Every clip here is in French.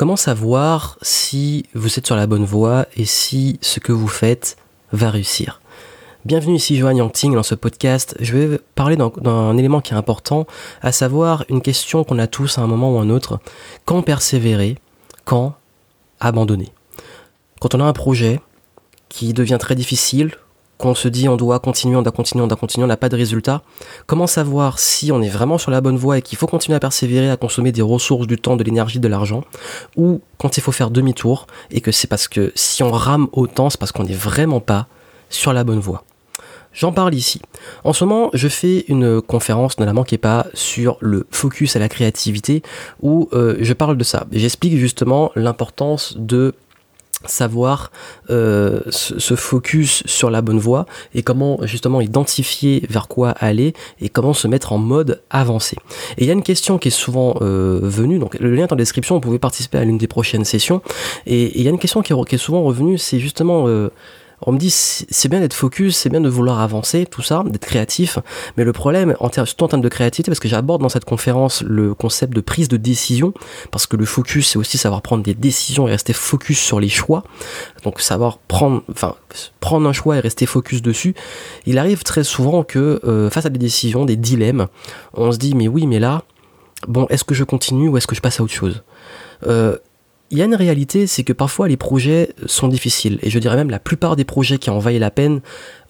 Comment savoir si vous êtes sur la bonne voie et si ce que vous faites va réussir? Bienvenue ici Johan Yangting dans ce podcast. Je vais parler d'un élément qui est important, à savoir une question qu'on a tous à un moment ou un autre. Quand persévérer? Quand abandonner? Quand on a un projet qui devient très difficile, qu'on se dit on doit continuer, on doit continuer, on doit continuer, on n'a pas de résultat. Comment savoir si on est vraiment sur la bonne voie et qu'il faut continuer à persévérer, à consommer des ressources, du temps, de l'énergie, de l'argent, ou quand il faut faire demi-tour et que c'est parce que si on rame autant, c'est parce qu'on n'est vraiment pas sur la bonne voie. J'en parle ici. En ce moment, je fais une conférence, notamment qui n'est pas sur le focus à la créativité, où euh, je parle de ça. J'explique justement l'importance de savoir euh, se, focus sur la bonne voie et comment justement identifier vers quoi aller et comment se mettre en mode avancé. Et il y a une question qui est souvent euh, venue, donc le lien est en description, vous pouvez participer à l'une des prochaines sessions, et, il y a une question qui est, souvent revenue, c'est justement euh, on me dit c'est bien d'être focus, c'est bien de vouloir avancer, tout ça, d'être créatif, mais le problème, en termes, surtout en termes de créativité, parce que j'aborde dans cette conférence le concept de prise de décision, parce que le focus, c'est aussi savoir prendre des décisions et rester focus sur les choix, donc savoir prendre, enfin, prendre un choix et rester focus dessus. Il arrive très souvent que euh, face à des décisions, des dilemmes, on se dit mais oui, mais là, bon, est-ce que je continue ou est-ce que je passe à autre chose? Euh, il y a une réalité, c'est que parfois les projets sont difficiles. Et je dirais même la plupart des projets qui en vaillent la peine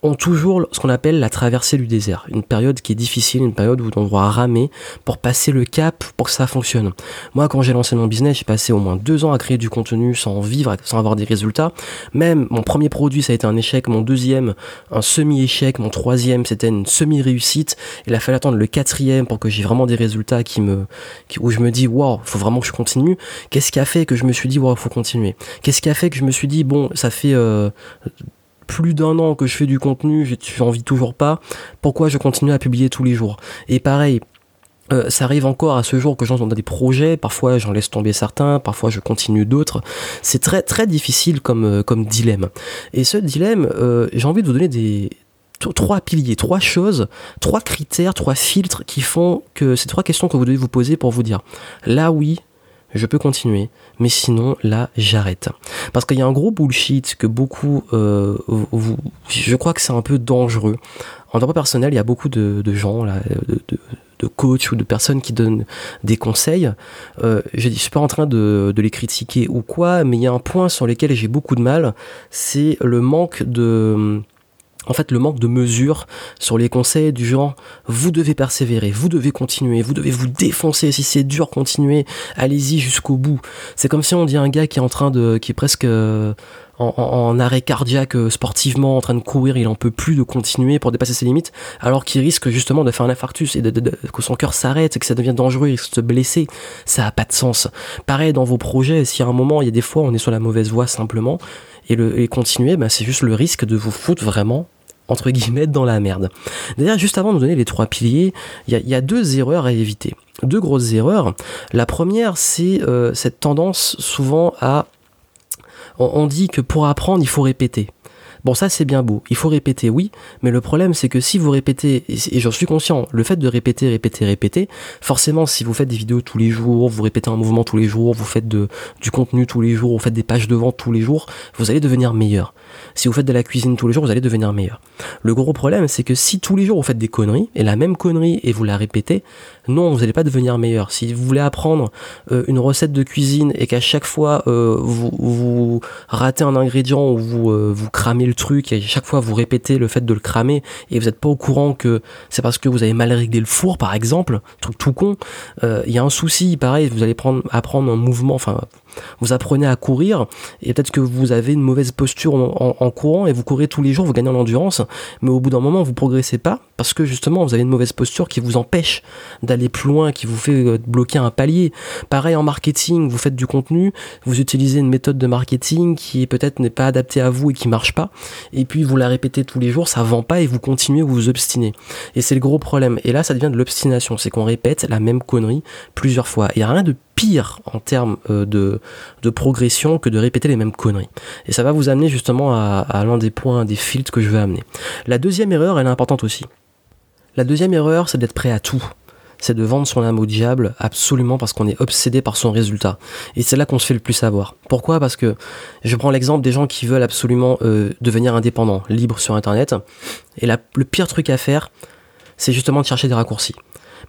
ont toujours ce qu'on appelle la traversée du désert. Une période qui est difficile, une période où on doit ramer pour passer le cap pour que ça fonctionne. Moi, quand j'ai lancé mon business, j'ai passé au moins deux ans à créer du contenu sans vivre, sans avoir des résultats. Même mon premier produit, ça a été un échec. Mon deuxième, un semi-échec. Mon troisième, c'était une semi-réussite. Il a fallu attendre le quatrième pour que j'ai vraiment des résultats qui me, où je me dis, wow, faut vraiment que je continue. Qu'est-ce qui a fait que je me suis dit, wow, faut continuer? Qu'est-ce qui a fait que je me suis dit, bon, ça fait, euh, plus d'un an que je fais du contenu, j'ai envie toujours pas, pourquoi je continue à publier tous les jours? Et pareil, euh, ça arrive encore à ce jour que j'en dans des projets, parfois j'en laisse tomber certains, parfois je continue d'autres. C'est très très difficile comme, euh, comme dilemme. Et ce dilemme, euh, j'ai envie de vous donner des trois piliers, trois choses, trois critères, trois filtres qui font que ces trois questions que vous devez vous poser pour vous dire là oui, je peux continuer, mais sinon là j'arrête. Parce qu'il y a un gros bullshit que beaucoup, euh, je crois que c'est un peu dangereux. En droit personnel, il y a beaucoup de, gens, là, de, de, coachs ou de personnes qui donnent des conseils. Euh, je ne suis pas en train de, de les critiquer ou quoi, mais il y a un point sur lequel j'ai beaucoup de mal, c'est le manque de en fait le manque de mesure sur les conseils du genre vous devez persévérer, vous devez continuer, vous devez vous défoncer si c'est dur continuez, allez-y jusqu'au bout. C'est comme si on dit un gars qui est en train de qui est presque euh, en, arrêt cardiaque euh, sportivement, en train de courir, il en peut plus de continuer pour dépasser ses limites, alors qu'il risque justement de faire un infarctus et de, que son cœur s'arrête, que ça devient dangereux, il risque de se blesser. Ça a pas de sens. Pareil dans vos projets, si à un moment, il y a des fois, on est sur la mauvaise voie simplement, et, le, continuer, bah, c'est juste le risque de vous foutre vraiment entre guillemets dans la merde. D'ailleurs, juste avant de nous donner les trois piliers, il y, a deux erreurs à éviter. Deux grosses erreurs. La première, c'est euh, cette tendance souvent à... on dit que pour apprendre, il faut répéter. Bon, ça c'est bien beau, il faut répéter, oui, mais le problème c'est que si vous répétez, et j'en suis conscient, le fait de répéter, répéter, répéter, forcément si vous faites des vidéos tous les jours, vous répétez un mouvement tous les jours, vous faites du contenu tous les jours, vous faites des pages de vente tous les jours, vous allez devenir meilleur. Si vous faites de la cuisine tous les jours, vous allez devenir meilleur. Le gros problème c'est que si tous les jours vous faites des conneries, et la même connerie et vous la répétez, non, vous n'allez pas devenir meilleur. Si vous voulez apprendre euh, une recette de cuisine et qu'à chaque fois euh, vous, vous, ratez un ingrédient ou vous, euh, vous cramez truc et à chaque fois vous répétez le fait de le cramer et vous n'êtes pas au courant que c'est parce que vous avez mal réglé le four par exemple, truc tout con, il y a un souci, pareil, vous allez prendre, apprendre un mouvement, enfin vous apprenez à courir et peut-être que vous avez une mauvaise posture en, courant et vous courez tous les jours, vous gagnez en endurance, mais au bout d'un moment vous progressez pas parce que justement vous avez une mauvaise posture qui vous empêche d'aller plus loin, qui vous fait euh, bloquer un palier. Pareil en marketing, vous faites du contenu, vous utilisez une méthode de marketing qui peut-être n'est pas adaptée à vous et qui marche pas, et puis vous la répétez tous les jours, ça vend pas et vous continuez, vous vous obstinez. Et c'est le gros problème. Et là ça devient de l'obstination, c'est qu'on répète la même connerie plusieurs fois. Il y a rien de pire en termes euh, de, de progression que de répéter les mêmes conneries. Et ça va vous amener justement à, à l'un des points, des filtres que je veux amener. La deuxième erreur, elle est importante aussi. La deuxième erreur, c'est d'être prêt à tout. C'est de vendre son âme au diable absolument parce qu'on est obsédé par son résultat. Et c'est là qu'on se fait le plus savoir. Pourquoi? Parce que je prends l'exemple des gens qui veulent absolument euh, devenir indépendants, libres sur Internet. Et le pire truc à faire, c'est justement de chercher des raccourcis.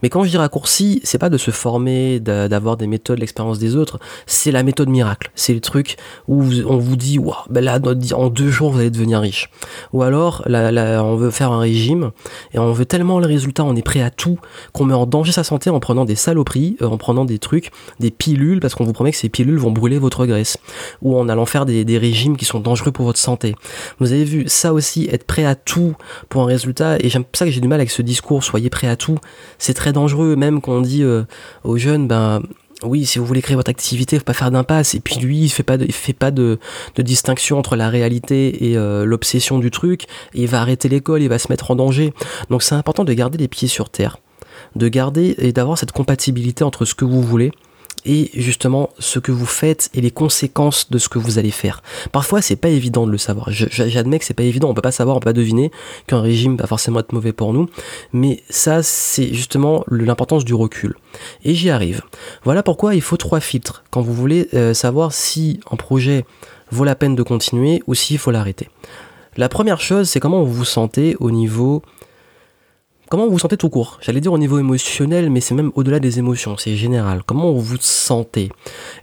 Mais quand je dis raccourci, c'est pas de se former, d'avoir des méthodes, l'expérience des autres, c'est la méthode miracle. C'est le truc où on vous dit, waouh, ben là, en deux jours, vous allez devenir riche. Ou alors, là, on veut faire un régime et on veut tellement le résultat, on est prêt à tout, qu'on met en danger sa santé en prenant des saloperies, euh, en prenant des trucs, des pilules, parce qu'on vous promet que ces pilules vont brûler votre graisse. Ou en allant faire des, des régimes qui sont dangereux pour votre santé. Vous avez vu, ça aussi, être prêt à tout pour un résultat, et j'aime ça que j'ai du mal avec ce discours, soyez prêt à tout, c'est très dangereux, même quand on dit euh, aux jeunes, ben oui, si vous voulez créer votre activité, faut pas faire d'impasse. Et puis lui, il fait pas il fait pas de, distinction entre la réalité et euh, l'obsession du truc. il va arrêter l'école, il va se mettre en danger. Donc c'est important de garder les pieds sur terre, de garder et d'avoir cette compatibilité entre ce que vous voulez et justement ce que vous faites et les conséquences de ce que vous allez faire. Parfois, c'est pas évident de le savoir. J'admets que c'est pas évident, on peut pas savoir, on peut pas deviner qu'un régime va forcément être mauvais pour nous, mais ça, c'est justement l'importance du recul. Et j'y arrive. Voilà pourquoi il faut trois filtres quand vous voulez euh, savoir si un projet vaut la peine de continuer ou s'il faut l'arrêter. La première chose, c'est comment vous vous sentez au niveau Comment vous vous sentez tout court? J'allais dire au niveau émotionnel, mais c'est même au-delà des émotions, c'est général. Comment vous vous sentez?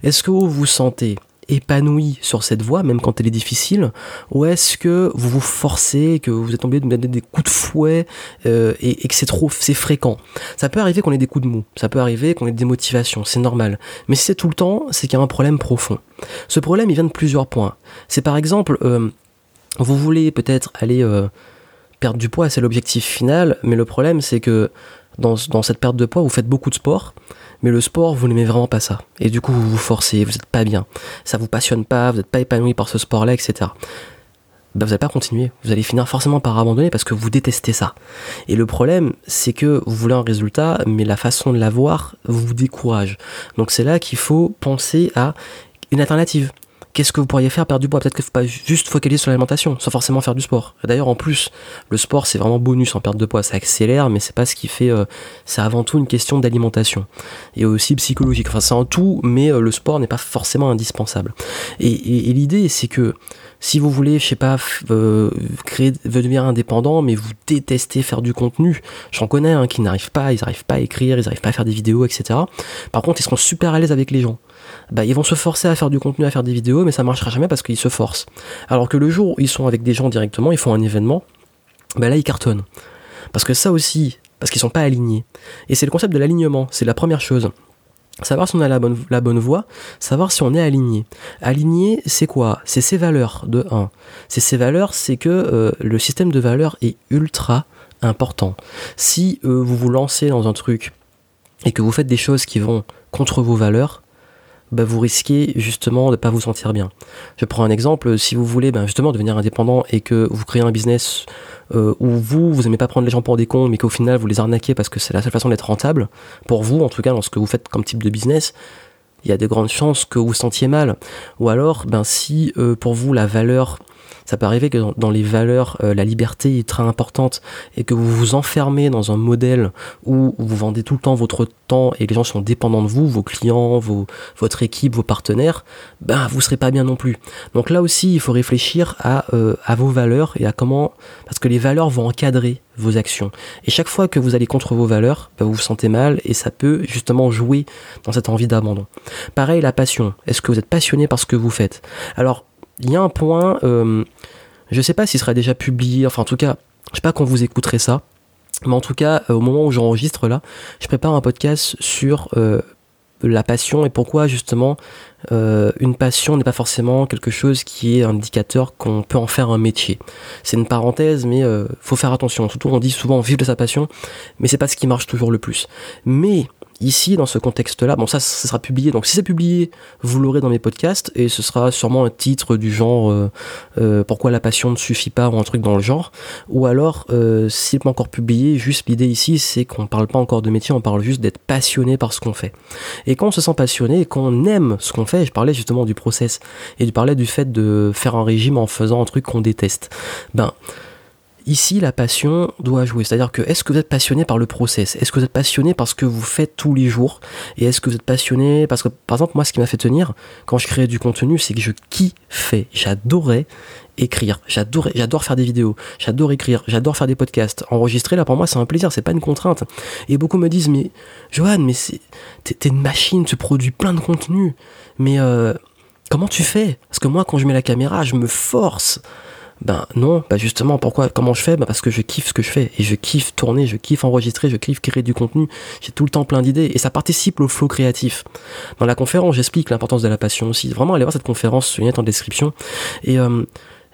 Est-ce que vous vous sentez épanoui sur cette voie, même quand elle est difficile, ou est-ce que vous vous forcez, que vous êtes obligé de donner des coups de fouet euh, et, que c'est trop, c'est fréquent? Ça peut arriver qu'on ait des coups de mou, ça peut arriver qu'on ait des motivations, c'est normal. Mais si c'est tout le temps, c'est qu'il y a un problème profond. Ce problème, il vient de plusieurs points. C'est par exemple, euh, vous voulez peut-être aller euh, perdre du poids, c'est l'objectif final, mais le problème c'est que dans, cette perte de poids, vous faites beaucoup de sport, mais le sport, vous n'aimez vraiment pas ça. Et du coup, vous vous forcez, vous n'êtes pas bien. Ça vous passionne pas, vous n'êtes pas épanoui par ce sport-là, etc. Ben, vous n'allez pas continuer. Vous allez finir forcément par abandonner parce que vous détestez ça. Et le problème, c'est que vous voulez un résultat, mais la façon de l'avoir vous décourage. Donc c'est là qu'il faut penser à une alternative qu'est-ce que vous pourriez faire perdre du poids? Peut-être qu'il ne faut pas juste focaliser sur l'alimentation, sans forcément faire du sport. D'ailleurs, en plus, le sport, c'est vraiment bonus en perte de poids. Ça accélère, mais c'est pas ce qui fait. Euh, c'est avant tout une question d'alimentation. Et aussi psychologique. Enfin, c'est en tout, mais euh, le sport n'est pas forcément indispensable. Et, l'idée, c'est que si vous voulez, je sais pas, euh, devenir indépendant, mais vous détestez faire du contenu, j'en connais hein, qui n'arrivent pas, ils n'arrivent pas à écrire, ils n'arrivent pas à faire des vidéos, etc. Par contre, ils seront super à l'aise avec les gens bah, ils vont se forcer à faire du contenu, à faire des vidéos, mais ça marchera jamais parce qu'ils se forcent. Alors que le jour où ils sont avec des gens directement, ils font un événement, bah là ils cartonnent. Parce que ça aussi, parce qu'ils sont pas alignés. Et c'est le concept de l'alignement, c'est la première chose. Savoir si on a la bonne, la bonne voie, savoir si on est aligné. Aligné, c'est quoi? C'est ses valeurs, de 1. C'est ses valeurs, c'est que euh, le système de valeurs est ultra important. Si euh, vous vous lancez dans un truc et que vous faites des choses qui vont contre vos valeurs, bah, vous risquez justement de ne pas vous sentir bien. Je prends un exemple, si vous voulez ben, justement devenir indépendant et que vous créez un business euh, où vous, vous n'aimez pas prendre les gens pour des cons, mais qu'au final vous les arnaquez parce que c'est la seule façon d'être rentable, pour vous en tout cas dans ce que vous faites comme type de business, il y a de grandes chances que vous vous sentiez mal. Ou alors, ben, si euh, pour vous la valeur ça peut arriver que dans, les valeurs, euh, la liberté est très importante et que vous vous enfermez dans un modèle où vous vendez tout le temps votre temps et les gens sont dépendants de vous, vos clients, votre équipe, vos partenaires, ben vous serez pas bien non plus. Donc là aussi, il faut réfléchir euh, à vos valeurs et à comment, parce que les valeurs vont encadrer vos actions. Et chaque fois que vous allez contre vos valeurs, ben vous vous sentez mal et ça peut justement jouer dans cette envie d'abandon. Pareil, la passion. Est-ce que vous êtes passionné par ce que vous faites? Alors, il y a un point, euh, je sais pas s'il sera déjà publié, enfin en tout cas, je sais pas quand vous écouterez ça, mais en tout cas, euh, au moment où j'enregistre là, je prépare un podcast sur euh, la passion et pourquoi justement une passion n'est pas forcément quelque chose qui est un indicateur qu'on peut en faire un métier. C'est une parenthèse, mais faut faire attention. Surtout, on dit souvent vivre de sa passion, mais c'est pas ce qui marche toujours le plus. Mais ici, dans ce contexte-là, bon, ça, ça sera publié. Donc, si c'est publié, vous l'aurez dans mes podcasts et ce sera sûrement un titre du genre euh, euh, Pourquoi la passion ne suffit pas ou un truc dans le genre. Ou alors, euh, si c'est pas encore publié, juste l'idée ici, c'est qu'on parle pas encore de métier, on parle juste d'être passionné par ce qu'on fait. Et quand on se sent passionné et qu'on aime ce qu'on fait, je parlais justement du process et je parlais du fait de faire un régime en faisant un truc qu'on déteste. Ben, ici, la passion doit jouer. C'est-à-dire que est-ce que vous êtes passionné par le process? Est-ce que vous êtes passionné par ce que vous faites tous les jours? Et est-ce que vous êtes passionné? Parce que, par exemple, moi, ce qui m'a fait tenir quand je créais du contenu, c'est que je kiffais. J'adorais écrire. J'adore, j'adore faire des vidéos. J'adore écrire. J'adore faire des podcasts. Enregistrer, là, pour moi, c'est un plaisir. C'est pas une contrainte. Et beaucoup me disent, mais Johan, mais t'es, une machine. Tu produis plein de contenu. Mais euh, comment tu fais? Parce que moi, quand je mets la caméra, je me force. Ben non, bah justement, pourquoi Comment je fais? Ben Parce que je kiffe ce que je fais. Et je kiffe tourner, je kiffe enregistrer, je kiffe créer du contenu. J'ai tout le temps plein d'idées. Et ça participe au flow créatif. Dans la conférence, j'explique l'importance de la passion aussi. Vraiment, allez voir cette conférence, il en description. Et euh,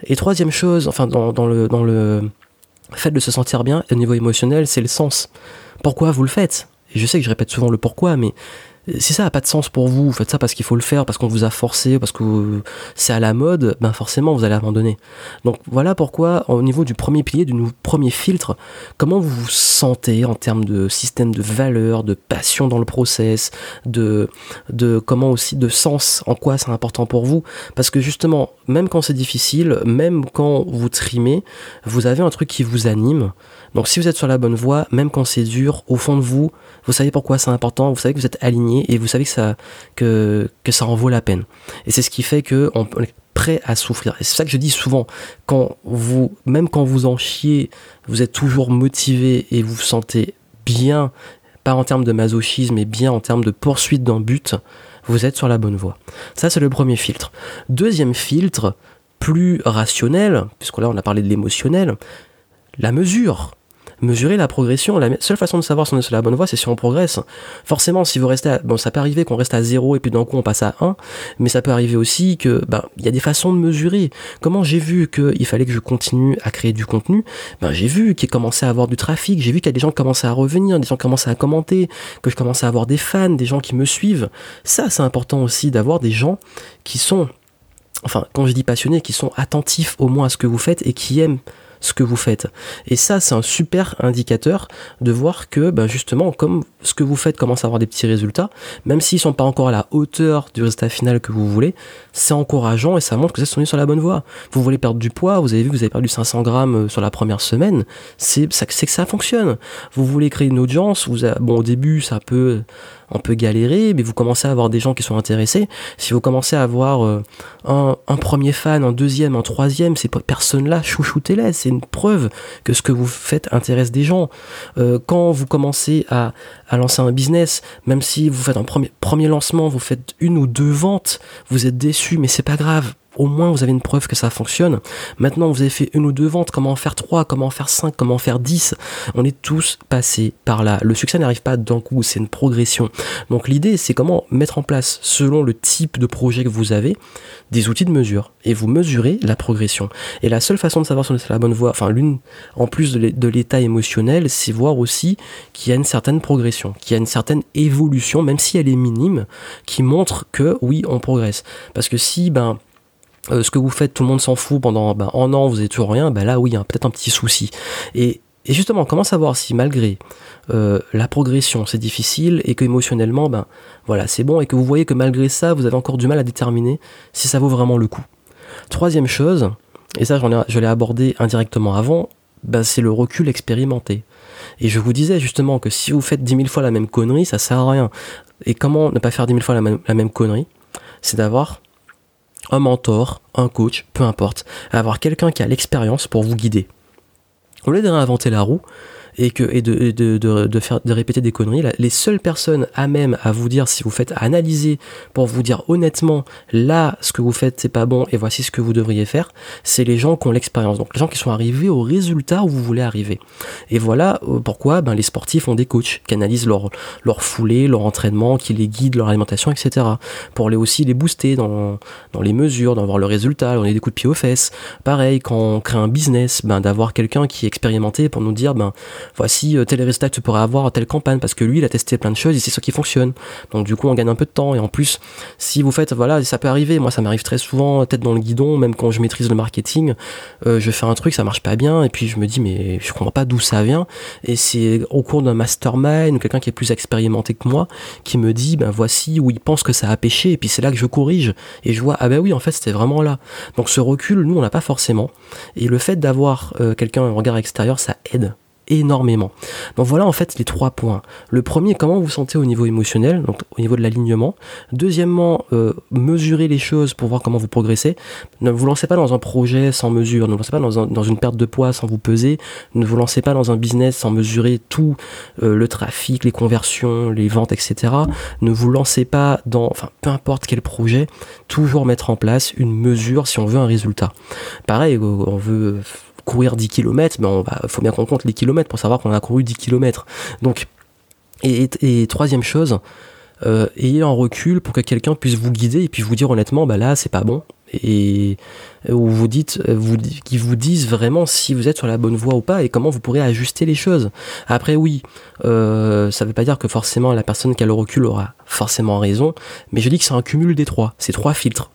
et troisième chose, enfin dans, dans, le, dans le fait de se sentir bien au niveau émotionnel, c'est le sens. Pourquoi vous le faites? Et je sais que je répète souvent le pourquoi, mais si ça n'a pas de sens pour vous, vous faites ça parce qu'il faut le faire, parce qu'on vous a forcé, parce que c'est à la mode, ben forcément vous allez abandonner. Donc voilà pourquoi au niveau du premier pilier, du premier filtre, comment vous vous sentez en termes de système de valeur, de passion dans le process, de, de comment aussi de sens, en quoi c'est important pour vous? Parce que justement, même quand c'est difficile, même quand vous trimez, vous avez un truc qui vous anime. Donc si vous êtes sur la bonne voie, même quand c'est dur, au fond de vous, vous savez pourquoi c'est important, vous savez que vous êtes aligné et vous savez que ça, que, ça en vaut la peine. Et c'est ce qui fait que on est prêt à souffrir. Et c'est ça que je dis souvent, quand vous, même quand vous en chiez, vous êtes toujours motivé et vous vous sentez bien, pas en termes de masochisme, mais bien en termes de poursuite d'un but, vous êtes sur la bonne voie. Ça, c'est le premier filtre. Deuxième filtre, plus rationnel, puisque là on a parlé de l'émotionnel, la mesure mesurer la progression. La seule façon de savoir si on est sur la bonne voie, c'est si on progresse. Forcément, si vous restez à, bon, ça peut arriver qu'on reste à 0 et puis d'un coup on passe à 1, mais ça peut arriver aussi que, ben, il y a des façons de mesurer. Comment j'ai vu qu'il fallait que je continue à créer du contenu, ben, j'ai vu qu'il commençait à avoir du trafic, j'ai vu qu'il y a des gens qui commençaient à revenir, des gens qui commençaient à commenter, que je commençais à avoir des fans, des gens qui me suivent. Ça, c'est important aussi d'avoir des gens qui sont, enfin, quand je dis passionnés, qui sont attentifs au moins à ce que vous faites et qui aiment ce que vous faites. Et ça, c'est un super indicateur de voir que, ben justement, comme ce que vous faites commence à avoir des petits résultats, même s'ils sont pas encore à la hauteur du résultat final que vous voulez, c'est encourageant et ça montre que vous êtes sur la bonne voie. Vous voulez perdre du poids, vous avez vu que vous avez perdu 500 grammes euh, sur la première semaine, c'est que ça fonctionne. Vous voulez créer une audience, vous bon, au début, ça peut on peut galérer, mais vous commencez à avoir des gens qui sont intéressés. Si vous commencez à avoir euh, un, premier fan, un deuxième, un troisième, ces personnes-là, chouchoutez-les. C'est une preuve que ce que vous faites intéresse des gens. Euh, quand vous commencez à, lancer un business, même si vous faites un premier, premier lancement, vous faites une ou deux ventes, vous êtes déçu, mais c'est pas grave au moins vous avez une preuve que ça fonctionne. Maintenant, vous avez fait une ou deux ventes, comment en faire trois, comment en faire cinq, comment en faire dix? On est tous passés par là. Le succès n'arrive pas d'un coup, c'est une progression. Donc l'idée, c'est comment mettre en place, selon le type de projet que vous avez, des outils de mesure. Et vous mesurez la progression. Et la seule façon de savoir si on est sur la bonne voie, enfin l'une, en plus de l'état émotionnel, c'est voir aussi qu'il y a une certaine progression, qu'il y a une certaine évolution, même si elle est minime, qui montre que oui, on progresse. Parce que si, ben, euh, ce que vous faites, tout le monde s'en fout pendant ben, un an, vous n'avez toujours rien, ben là oui, il y a peut-être un petit souci. Et, justement, comment savoir si malgré euh, la progression c'est difficile et que émotionnellement, ben voilà, c'est bon et que vous voyez que malgré ça, vous avez encore du mal à déterminer si ça vaut vraiment le coup? Troisième chose, et ça ai, je l'ai abordé indirectement avant, ben, c'est le recul expérimenté. Et je vous disais justement que si vous faites dix mille fois la même connerie, ça sert à rien. Et comment ne pas faire dix mille fois la même, la même connerie? C'est d'avoir un mentor, un coach, peu importe, avoir quelqu'un qui a l'expérience pour vous guider. Au lieu de réinventer la roue, et, que, et de, de, de, faire, de répéter des conneries. Les seules personnes à même à vous dire si vous faites analyser pour vous dire honnêtement là ce que vous faites c'est pas bon et voici ce que vous devriez faire, c'est les gens qui ont l'expérience. Donc les gens qui sont arrivés au résultat où vous voulez arriver. Et voilà euh, pourquoi ben, les sportifs ont des coachs qui analysent leur, leur foulée, leur entraînement, qui les guident, leur alimentation, etc. Pour les aussi les booster dans, dans les mesures, d'avoir le résultat, donner des coups de pied aux fesses. Pareil, quand on crée un business, ben, d'avoir quelqu'un qui est expérimenté pour nous dire ben, voici tel résultat que tu pourrais avoir telle campagne parce que lui il a testé plein de choses et c'est ce qui fonctionne. Donc du coup on gagne un peu de temps. Et en plus si vous faites voilà ça peut arriver, moi ça m'arrive très souvent tête dans le guidon même quand je maîtrise le marketing, je fais un truc ça marche pas bien. Et puis je me dis mais je comprends pas d'où ça vient. Et c'est au cours d'un mastermind ou quelqu'un qui est plus expérimenté que moi qui me dit ben voici où il pense que ça a pêché. Et puis c'est là que je corrige et je vois ah ben oui en fait c'était vraiment là. Donc ce recul nous on l'a pas forcément. Et le fait d'avoir euh, quelqu'un un regard extérieur ça aide énormément. Donc voilà en fait les trois points. Le premier, comment vous sentez au niveau émotionnel, donc au niveau de l'alignement. Deuxièmement, euh, mesurer les choses pour voir comment vous progressez. Ne vous lancez pas dans un projet sans mesure, ne vous lancez pas dans, une perte de poids sans vous peser, ne vous lancez pas dans un business sans mesurer tout euh, le trafic, les conversions, les ventes, etc. Ne vous lancez pas dans, enfin peu importe quel projet, toujours mettre en place une mesure si on veut un résultat. Pareil, on veut courir 10 km, mais il faut bien qu'on compte les kilomètres pour savoir qu'on a couru 10 km. Donc, et, troisième chose, euh, ayez un recul pour que quelqu'un puisse vous guider et puis vous dire honnêtement, bah là, c'est pas bon. Et où vous dites, vous, qui vous disent vraiment si vous êtes sur la bonne voie ou pas et comment vous pourrez ajuster les choses. Après, oui, euh, ça veut pas dire que forcément la personne qui a le recul aura forcément raison, mais je dis que c'est un cumul des trois, ces trois filtres.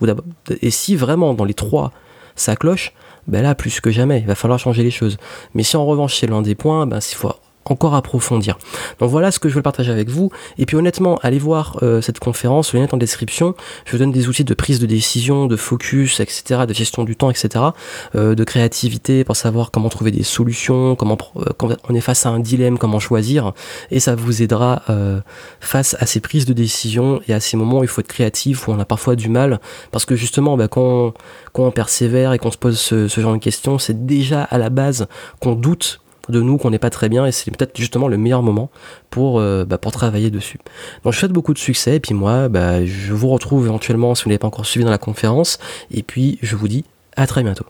Et si vraiment dans les trois ça cloche, ben là, plus que jamais, il va falloir changer les choses. Mais si en revanche c'est l'un des points, ben, il faut encore approfondir. Donc voilà ce que je veux partager avec vous. Et puis honnêtement, allez voir euh, cette conférence, le lien est en description. Je vous donne des outils de prise de décision, de focus, etc., de gestion du temps, etc., euh, de créativité pour savoir comment trouver des solutions, comment euh, quand on est face à un dilemme, comment choisir. Et ça vous aidera face à ces prises de décision et à ces moments où il faut être créatif, où on a parfois du mal. Parce que justement, bah, quand, quand on persévère et qu'on se pose ce, ce genre de questions, c'est déjà à la base qu'on doute de nous qu'on n'est pas très bien et c'est peut-être justement le meilleur moment pour, euh, bah, travailler dessus. Donc je souhaite beaucoup de succès et puis moi bah, je vous retrouve éventuellement si vous n'avez pas encore suivi dans la conférence et puis je vous dis à très bientôt.